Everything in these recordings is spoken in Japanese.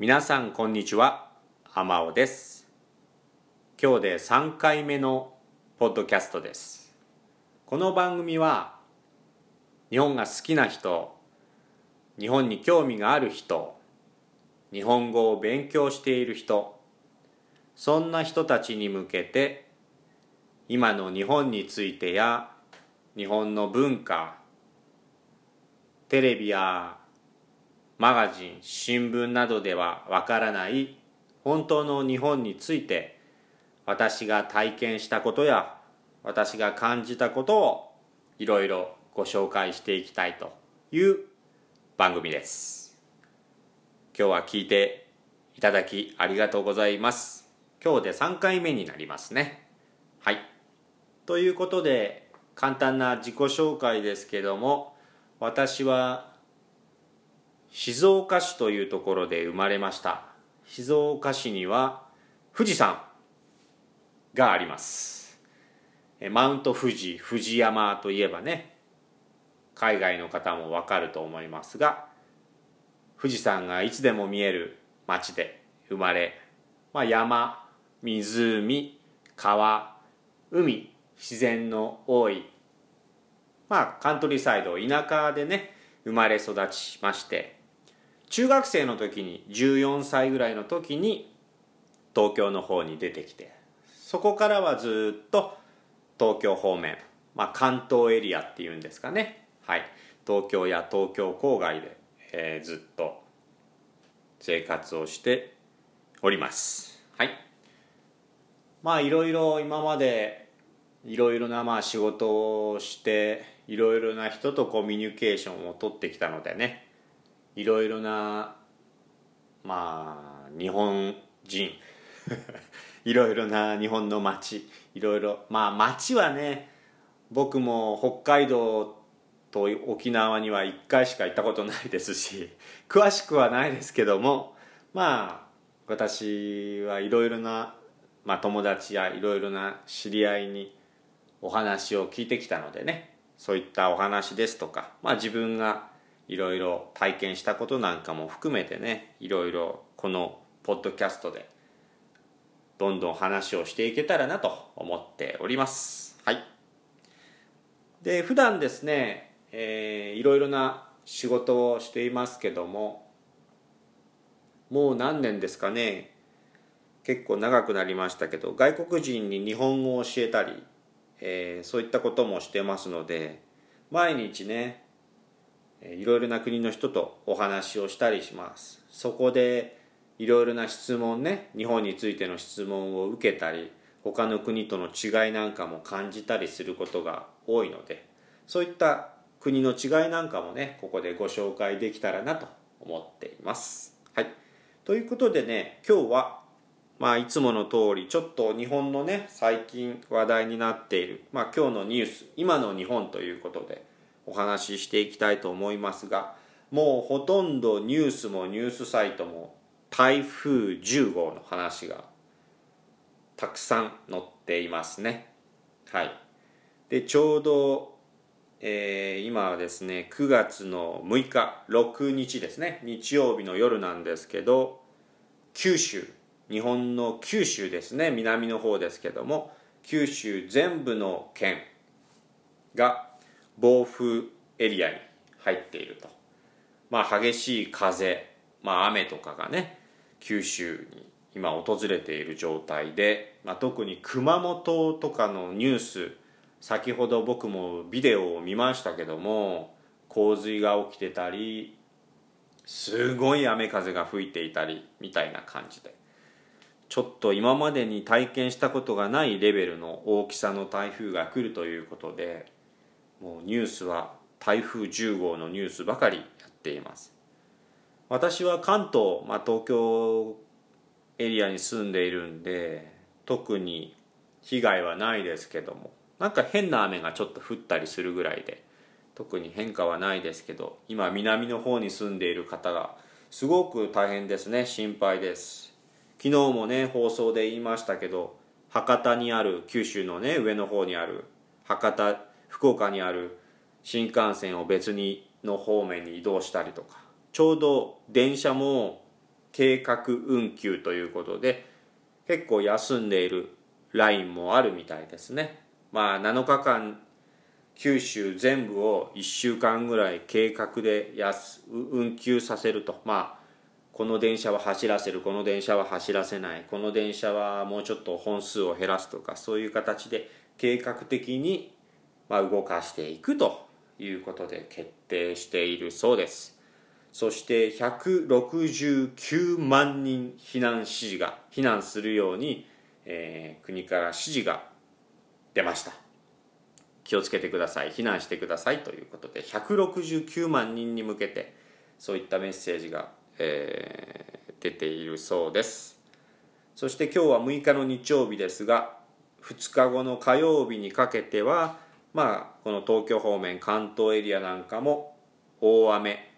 皆さんこんにちは。天尾です。今日で3回目のポッドキャストです。この番組は日本が好きな人日本に興味がある人日本語を勉強している人そんな人たちに向けて今の日本についてや日本の文化テレビやマガジン新聞などではわからない。本当の日本について私が体験したことや私が感じたことをいろいろご紹介していきたいという番組です。今日は聞いていただきありがとうございます。今日で3回目になりますね。はい。ということで簡単な自己紹介ですけども私は静岡市というところで生まれました。静岡市には富士山があります。マウント富士富士山といえばね海外の方もわかると思いますが富士山がいつでも見える町で生まれ、まあ、山湖川海自然の多いまあカントリーサイド田舎でね生まれ育ちまして中学生の時に14歳ぐらいの時に東京の方に出てきてそこからはずっと東京方面、まあ、関東エリアっていうんですかね。はい。東京や東京郊外で、えー、ずっと生活をしております。はい。まあいろいろ今までいろいろなまあ仕事をしていろいろな人とコミュニケーションを取ってきたのでね。いろいろなまあ日本人。いろいろな日本の街。いろいろまあ街はね僕も北海道と沖縄には1回しか行ったことないですし 詳しくはないですけどもまあ私はいろいろな、まあ、友達やいろいろな知り合いにお話を聞いてきたのでねそういったお話ですとか、まあ、自分がいろいろ体験したことなんかも含めてねいろいろこのポッドキャストでどんどん話をしていけたらなと思っております。はい。で普段ですね、えー、いろいろな仕事をしていますけどももう何年ですかね結構長くなりましたけど外国人に日本語を教えたりえー、そういったこともしてますので毎日ねいろいろな国の人とお話をしたりします。そこでいろいろな質問ね日本についての質問を受けたり他の国との違いなんかも感じたりすることが多いのでそういった国の違いなんかもねここでご紹介できたらなと思っています。はい。ということでね今日はまあ、いつもの通りちょっと日本のね最近話題になっている、まあ、今日のニュース今の日本ということでお話ししていきたいと思いますがもうほとんどニュースもニュースサイトも台風10号の話がたくさん載っていますね。はい。でちょうど、えー、今はですね9月の6日6日ですね。日曜日の夜なんですけど九州日本の九州ですね。南の方ですけども九州全部の県が暴風エリアに入っていると。まあ激しい風、まあ、雨とかがね九州に今訪れている状態で、まあ、特に熊本とかのニュース先ほど僕もビデオを見ましたけども洪水が起きてたりすごい雨風が吹いていたりみたいな感じで。ちょっと今までに体験したことがないレベルの大きさの台風が来るということでもうニュースは台風10号のニュースばかりやっています。私は関東、まあ、東京エリアに住んでいるんで特に被害はないですけどもなんか変な雨がちょっと降ったりするぐらいで特に変化はないですけど今南の方に住んでいる方がすごく大変ですね。心配です。昨日もね放送で言いましたけど博多にある九州のね上の方にある博多福岡にある新幹線を別にの方面に移動したりとかちょうど電車も計画運休ということで結構休んでいるラインもあるみたいですね。まあ7日間九州全部を1週間ぐらい計画で運休させると。まあこの電車は走らせるこの電車は走らせないこの電車はもうちょっと本数を減らすとかそういう形で計画的にま動かしていくということで決定しているそうです。そして169万人避難指示が避難するように、えー、国から指示が出ました。気をつけてください。避難してくださいということで169万人に向けてそういったメッセージが、えー、出ているそうです。そして今日は6日の日曜日ですが2日後の火曜日にかけてはまあこの東京方面関東エリアなんかも大雨。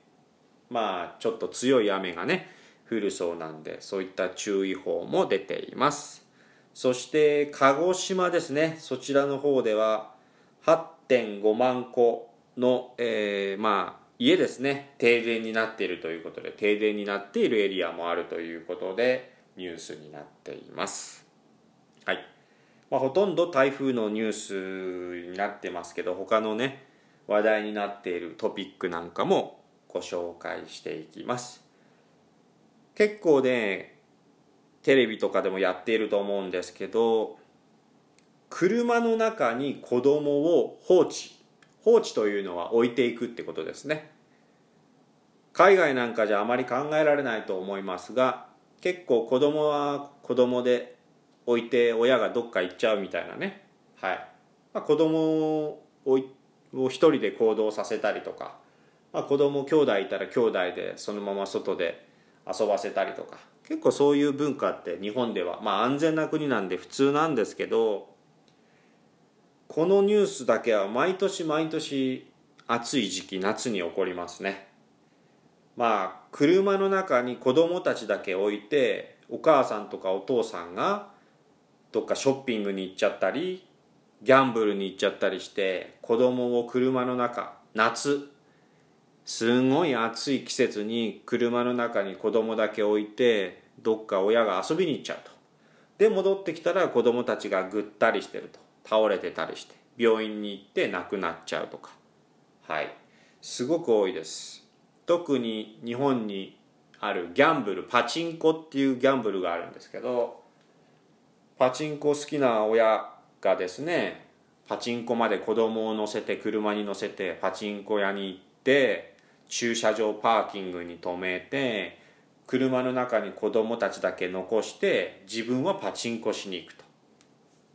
まあちょっと強い雨がね降るそうなんでそういった注意報も出ています。そして鹿児島ですね。そちらの方では8.5万戸の、えー、まあ家ですね。停電になっているということで停電になっているエリアもあるということでニュースになっています。はい、まあ、ほとんど台風のニュースになってますけど他のね話題になっているトピックなんかもご紹介していきます。結構ねテレビとかでもやっていると思うんですけど車の中に子供を放置放置というのは置いていくってことですね。海外なんかじゃあまり考えられないと思いますが結構子供は子供で置いて親がどっか行っちゃうみたいなね。はい、まあ、子供を一人で行動させたりとか、まあ、子供兄弟いたら兄弟でそのまま外で遊ばせたりとか。結構そういう文化って日本ではまあ安全な国なんで普通なんですけどこのニュースだけは毎年毎年暑い時期夏に起こりますね。まあ車の中に子供たちだけ置いてお母さんとかお父さんがどっかショッピングに行っちゃったりギャンブルに行っちゃったりして子供を車の中夏。すんごい暑い季節に車の中に子供だけ置いてどっか親が遊びに行っちゃうと。で戻ってきたら子供たちがぐったりしてると。倒れてたりして病院に行って亡くなっちゃうとか。はい。すごく多いです。特に日本にあるギャンブルパチンコっていうギャンブルがあるんですけどパチンコ好きな親がですねパチンコまで子供を乗せて車に乗せてパチンコ屋に行って駐車場パーキングに止めて車の中に子供たちだけ残して自分はパチンコしに行くと。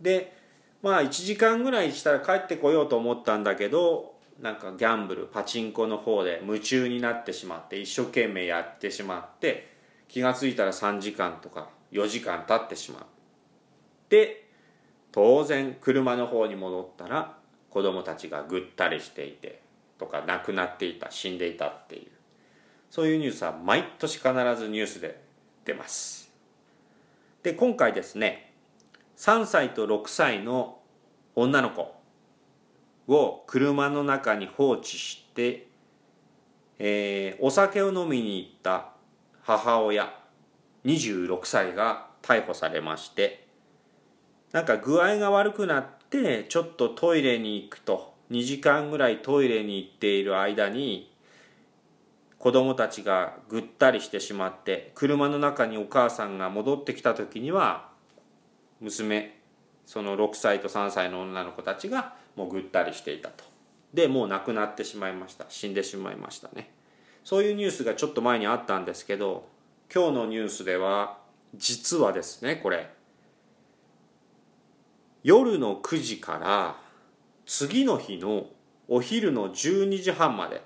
でまあ1時間ぐらいしたら帰ってこようと思ったんだけどなんかギャンブルパチンコの方で夢中になってしまって一生懸命やってしまって気が付いたら3時間とか4時間経ってしまうで当然車の方に戻ったら子供たちがぐったりしていてとか亡くなっていた死んでいたっていう。そういうニュースは毎年必ずニュースで出ます。で今回ですね3歳と6歳の女の子を車の中に放置して、えー、お酒を飲みに行った母親26歳が逮捕されましてなんか具合が悪くなってちょっとトイレに行くと2時間ぐらいトイレに行っている間に子供たちがぐったりしてしまって車の中にお母さんが戻ってきた時には娘その6歳と3歳の女の子たちがもうぐったりしていたと。でもう亡くなってしまいました。死んでしまいましたね。そういうニュースがちょっと前にあったんですけど今日のニュースでは実はですねこれ夜の9時から次の日のお昼の12時半まで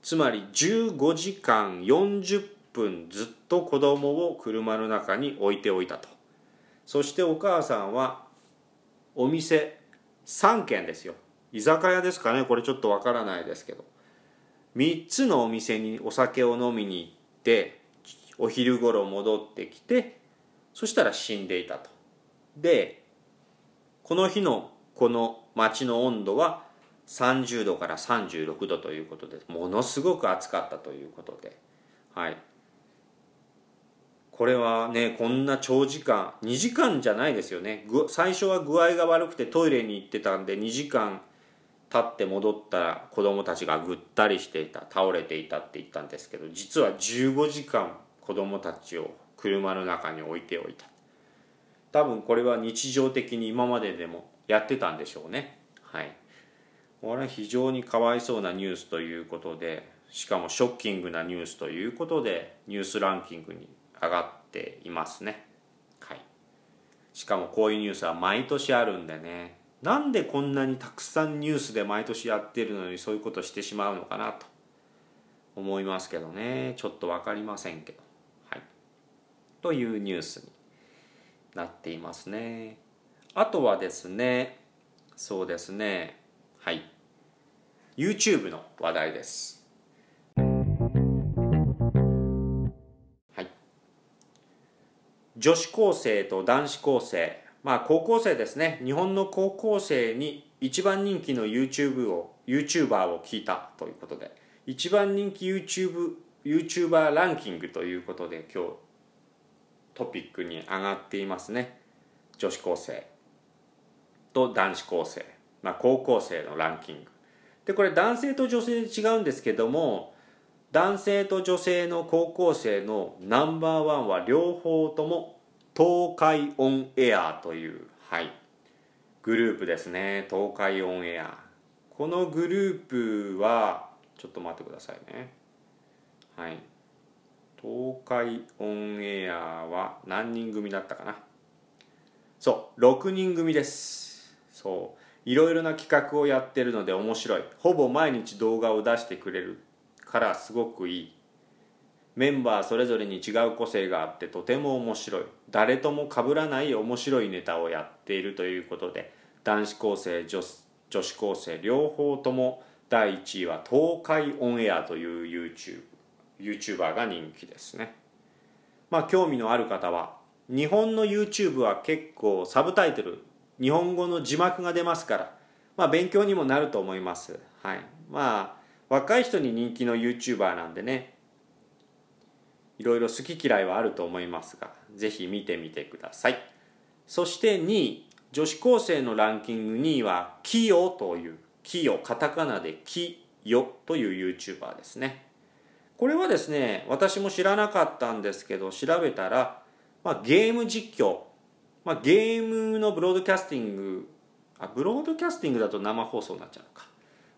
つまり15時間40分ずっと子供を車の中に置いておいたと。そしてお母さんはお店3軒ですよ。居酒屋ですかね。これちょっとわからないですけど。3つのお店にお酒を飲みに行ってお昼頃戻ってきてそしたら死んでいたと。でこの日のこの街の温度は30度から36度ということでものすごく暑かったということで。はい。これはねこんな長時間2時間じゃないですよね。最初は具合が悪くてトイレに行ってたんで2時間経って戻ったら子供たちがぐったりしていた倒れていたって言ったんですけど実は15時間子供たちを車の中に置いておいた。多分これは日常的に今まででもやってたんでしょうね。はい。これは非常にかわいそうなニュースということでしかもショッキングなニュースということでニュースランキングに上がっていますね。はい。しかもこういうニュースは毎年あるんでね。なんでこんなにたくさんニュースで毎年やってるのにそういうことしてしまうのかなと。思いますけどね。ちょっと分かりませんけど。はい。というニュースになっていますね。あとはですねそうですね。はい。YouTube の話題です。はい。女子高生と男子高生。まあ高校生ですね。日本の高校生に一番人気の YouTube を YouTuber を聞いたということで。一番人気 YouTube YouTuber ランキングということで今日トピックに上がっていますね。女子高生と男子高生、まあ、高校生のランキング。でこれ男性と女性で違うんですけども男性と女性の高校生のナンバーワンは両方とも東海オンエアというはいグループですね。東海オンエア。このグループはちょっと待ってくださいね。はい。東海オンエアは何人組だったかな？そう6人組です。そう。いろいろな企画をやってるので面白い。ほぼ毎日動画を出してくれるからすごくいい。メンバーそれぞれに違う個性があってとても面白い。誰とも被らない面白いネタをやっているということで男子高生女女子高生両方とも第1位は東海オンエアという YouTube YouTuber が人気ですね。まあ興味のある方は日本の YouTube は結構サブタイトル日本語の字幕が出ますからまあ勉強にもなると思います。はい。まあ若い人に人気の YouTuber なんでねいろいろ好き嫌いはあると思いますがぜひ見てみてください。そして2位女子高生のランキング2位はキヨというキヨカタカナでキヨという YouTuber ですね。これはですね私も知らなかったんですけど調べたら、まあ、ゲーム実況、まあ、ゲームのブロードキャスティング。あブロードキャスティングだと生放送になっちゃうのか、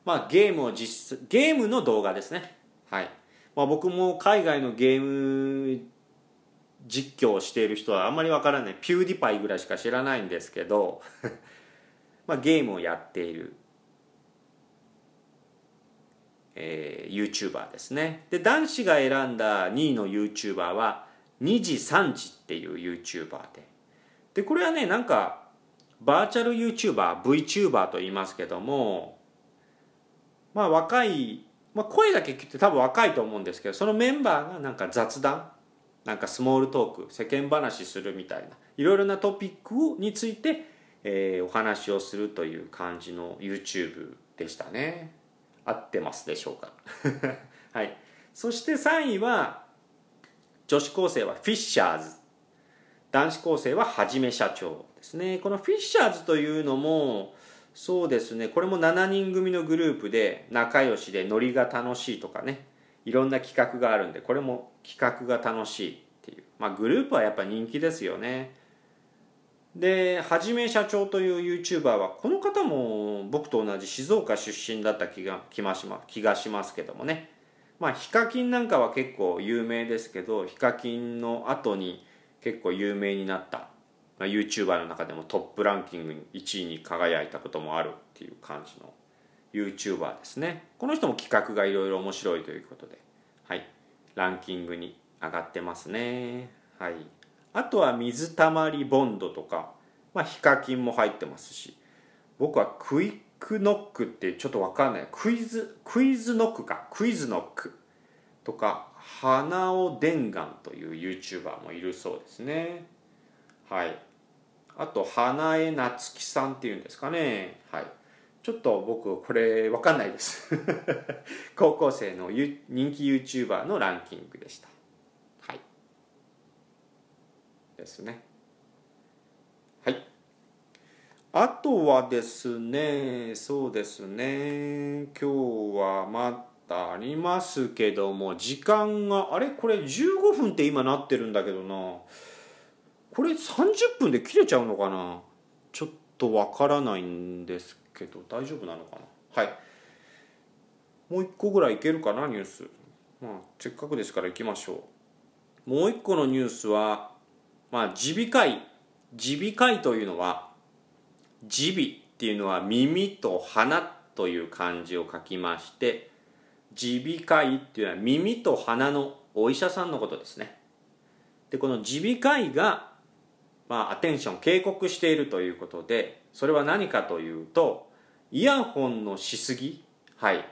まあ、ゲームを実ゲームの動画ですね。はい、まあ、僕も海外のゲーム実況をしている人はあんまりわからない。ピューディパイぐらいしか知らないんですけど まあゲームをやっている。えー、YouTuber ですねで男子が選んだ2位の YouTuber は2時3時っていう YouTuber ででこれはねなんかバーチャル YouTuberVTuber と言いますけどもまあ若い、まあ、声だけ聞いて多分若いと思うんですけどそのメンバーがなんか雑談なんかスモールトーク世間話するみたいないろいろなトピックについて、えー、お話をするという感じの YouTube でしたね。合ってますでしょうか？はい。そして3位は女子高生はフィッシャーズ。男子高生ははじめ社長ですね。このフィッシャーズというのもそうですね。これも7人組のグループで仲良しでノリが楽しいとかね。いろんな企画があるんでこれも企画が楽しいっていう。まあグループはやっぱ人気ですよね。ではじめ社長という YouTuber はこの方も僕と同じ静岡出身だった気が気まし、ま、気がしますけどもね。まあヒカキンなんかは結構有名ですけどヒカキンの後に結構有名になった、まあ、YouTuber の中でもトップランキング1位に輝いたこともあるっていう感じの YouTuber ですね。この人も企画がいろいろ面白いということではい。ランキングに上がってますね。はい。あとは水たまりボンドとか、まあ、ヒカキンも入ってますし僕はクイックノックってちょっと分かんない。クイズクイズノックか。クイズノックとか花尾伝願という YouTuber もいるそうですね。はい。あと花江夏樹さんっていうんですかね。はい。ちょっと僕これ分かんないです。高校生の人気 YouTuber のランキングでしたはいですね。はい。あとはですねそうですね。今日はまたありますけども時間があれ？これ15分って今なってるんだけどな。これ30分で切れちゃうのかな？ちょっとわからないんですけど大丈夫なのかな？はい。もう一個ぐらいいけるかなニュース。まあせっかくですから行きましょう。もう一個のニュースはまあ耳鼻科医耳鼻科医というのは耳鼻っていうのは耳と鼻という漢字を書きまして耳鼻科医っていうのは耳と鼻のお医者さんのことですね。でこの耳鼻科医がまあ、アテンション警告しているということでそれは何かというとイヤホンのしすぎはい。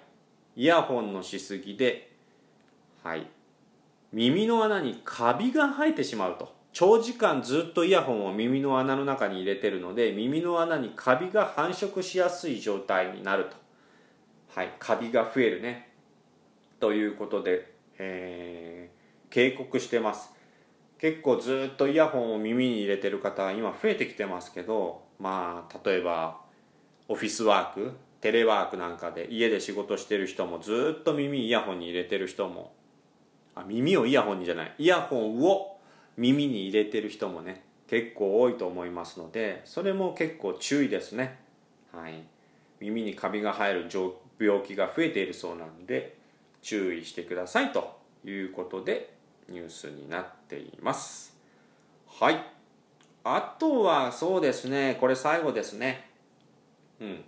イヤホンのしすぎではい。耳の穴にカビが生えてしまうと。長時間ずっとイヤホンを耳の穴の中に入れてるので耳の穴にカビが繁殖しやすい状態になると。はいカビが増えるね。ということで、えー、警告してます。結構ずっとイヤホンを耳に入れてる方は今増えてきてますけどまあ例えばオフィスワークテレワークなんかで家で仕事してる人もずっと耳イヤホンに入れてる人もあ耳をイヤホンにじゃないイヤホンを耳に入れてる人もね結構多いと思いますのでそれも結構注意ですね。はい。耳にカビが生える病気が増えているそうなんで注意してくださいということでニュースになっています。はい。あとはそうですねこれ最後ですね。うん。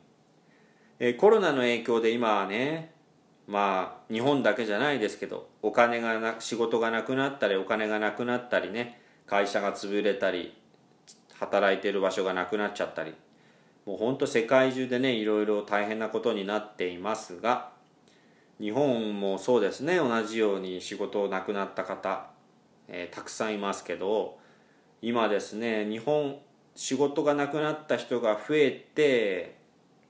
えコロナの影響で今はねまあ日本だけじゃないですけどお金がな仕事がなくなったりお金がなくなったりね会社が潰れたり働いてる場所がなくなっちゃったりもうほんと世界中でねいろいろ大変なことになっていますが日本もそうですね同じように仕事をなくなった方、えー、たくさんいますけど今ですね日本仕事がなくなった人が増えて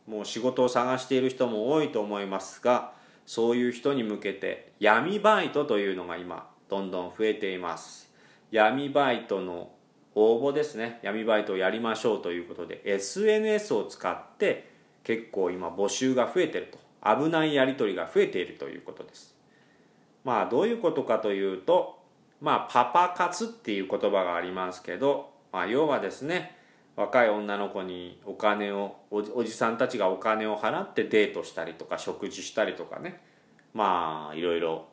もう仕事を探している人も多いと思いますがそういう人に向けて闇バイトというのが今どんどん増えています。闇バイトの応募ですね。闇バイトをやりましょうということで SNS を使って結構今募集が増えてると。危ないやり取りが増えているということです。まあどういうことかというとまあパパ活っていう言葉がありますけど、まあ、要はですね若い女の子にお金をおじさんたちがお金を払ってデートしたりとか食事したりとかね。まあいろいろ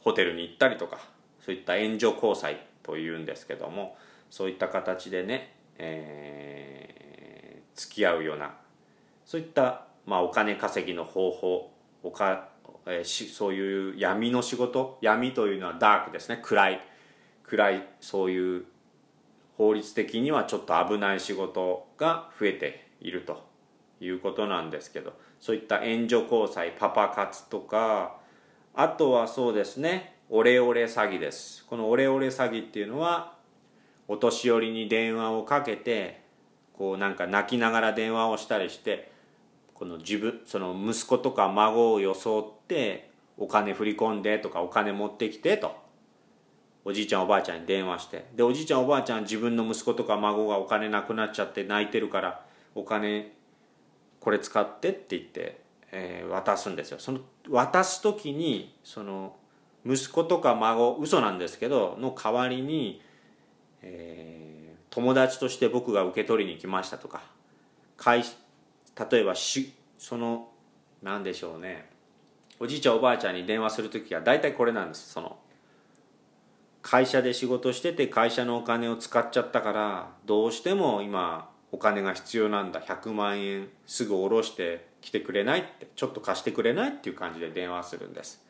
ホテルに行ったりとかそういった援助交際というんですけどもそういった形でね、えー、付き合うようなそういったまあ、お金稼ぎの方法おか、えー、しそういう闇の仕事闇というのはダークですね。暗い暗いそういう法律的にはちょっと危ない仕事が増えているということなんですけどそういった援助交際パパ活とかあとはそうですねオレオレ詐欺です。このオレオレ詐欺っていうのはお年寄りに電話をかけてこうなんか泣きながら電話をしたりしてこの自分その息子とか孫を装ってお金振り込んでとかお金持ってきてと。おじいちゃんおばあちゃんに電話してでおじいちゃんおばあちゃん自分の息子とか孫がお金なくなっちゃって泣いてるからお金これ使ってって言って、えー、渡すんですよ。その渡す時にその息子とか孫嘘なんですけどの代わりに、えー、友達として僕が受け取りに来ましたとか会例えばしその何でしょうね。おじいちゃんおばあちゃんに電話する時は大体これなんです。その会社で仕事してて会社のお金を使っちゃったからどうしても今お金が必要なんだ。100万円すぐ下ろして来てくれないってちょっと貸してくれないっていう感じで電話するんです。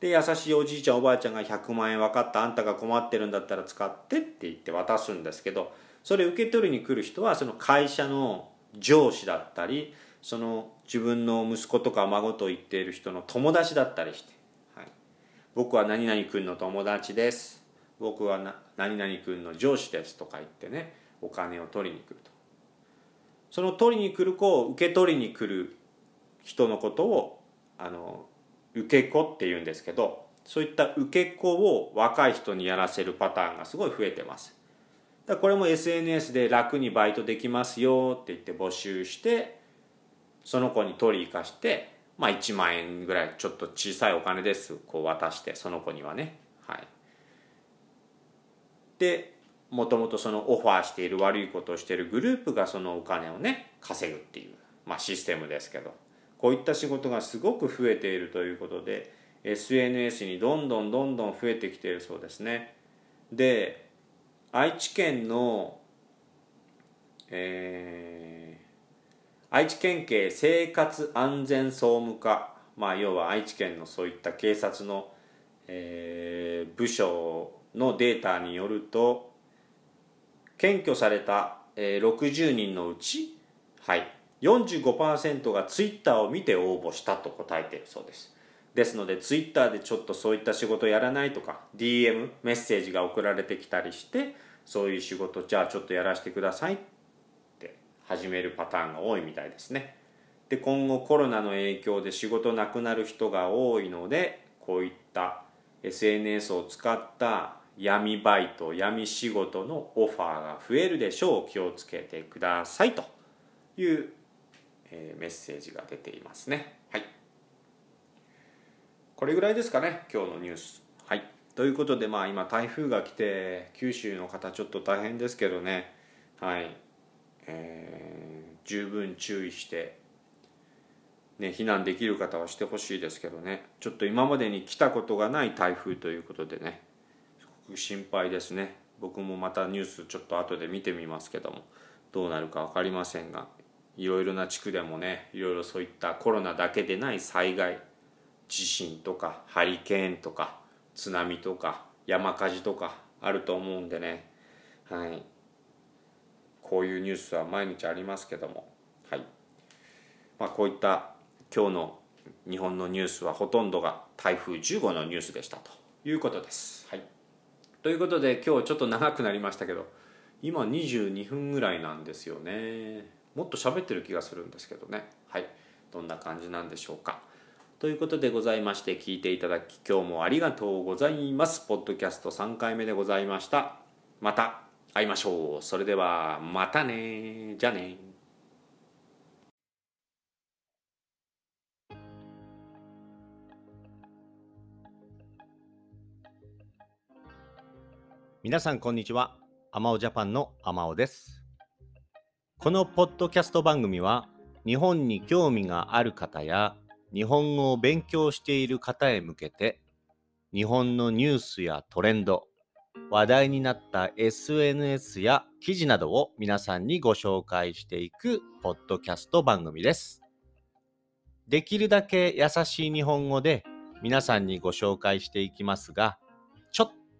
で優しいおじいちゃんおばあちゃんが100万円分かった。あんたが困ってるんだったら使ってって言って渡すんですけどそれ受け取りに来る人はその会社の上司だったりその自分の息子とか孫と言っている人の友達だったりして、はい、僕は何々君の友達です。僕はな何々君の上司ですとか言ってねお金を取りに来ると。その取りに来る子を受け取りに来る人のことをあの受け子っていうんですけどそういった受け子を若い人にやらせるパターンがすごい増えてます。だこれも SNS で楽にバイトできますよって言って募集してその子に取り生かしてまあ1万円ぐらいちょっと小さいお金ですこう渡してその子にはね。はい。でもともとそのオファーしている悪いことをしているグループがそのお金をね稼ぐっていう、まあ、システムですけどこういった仕事がすごく増えているということで SNS にどんどんどんどん増えてきているそうですね。で愛知県の、えー、愛知県警生活安全総務課まあ要は愛知県のそういった警察の、えー、部署のデータによると検挙された、60人のうち、はい、45%がツイッターを見て応募したと答えているそうです。ですのでツイッターでちょっとそういった仕事やらないとか DM メッセージが送られてきたりしてそういう仕事じゃあちょっとやらせてくださいって始めるパターンが多いみたいですね。で今後コロナの影響で仕事なくなる人が多いのでこういった SNS を使った闇バイト闇仕事のオファーが増えるでしょう。気をつけてくださいという、えー、メッセージが出ていますね。はい。これぐらいですかね今日のニュース。はい。ということでまあ今台風が来て九州の方ちょっと大変ですけどね。はい。えー、十分注意してね、避難できる方はしてほしいですけどね。ちょっと今までに来たことがない台風ということでね。心配ですね。僕もまたニュースちょっと後で見てみますけども。どうなるか分かりませんがいろいろな地区でもねいろいろそういったコロナだけでない災害地震とかハリケーンとか津波とか山火事とかあると思うんでね。はい。こういうニュースは毎日ありますけども。はい。まあこういった今日の日本のニュースはほとんどが台風10号のニュースでしたということです。はい。ということで今日ちょっと長くなりましたけど今22分ぐらいなんですよね。もっと喋ってる気がするんですけどね。はい。どんな感じなんでしょうか。ということでございまして聞いていただき今日もありがとうございます。ポッドキャスト3回目でございました。また会いましょう。それではまたねじゃあね皆さんこんにちは。アマオジャパンのアマオです。このポッドキャスト番組は日本に興味がある方や日本語を勉強している方へ向けて日本のニュースやトレンド、話題になった SNS や記事などを皆さんにご紹介していくポッドキャスト番組です。できるだけ優しい日本語で皆さんにご紹介していきますが、ちょっ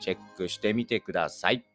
チェックしてみてください。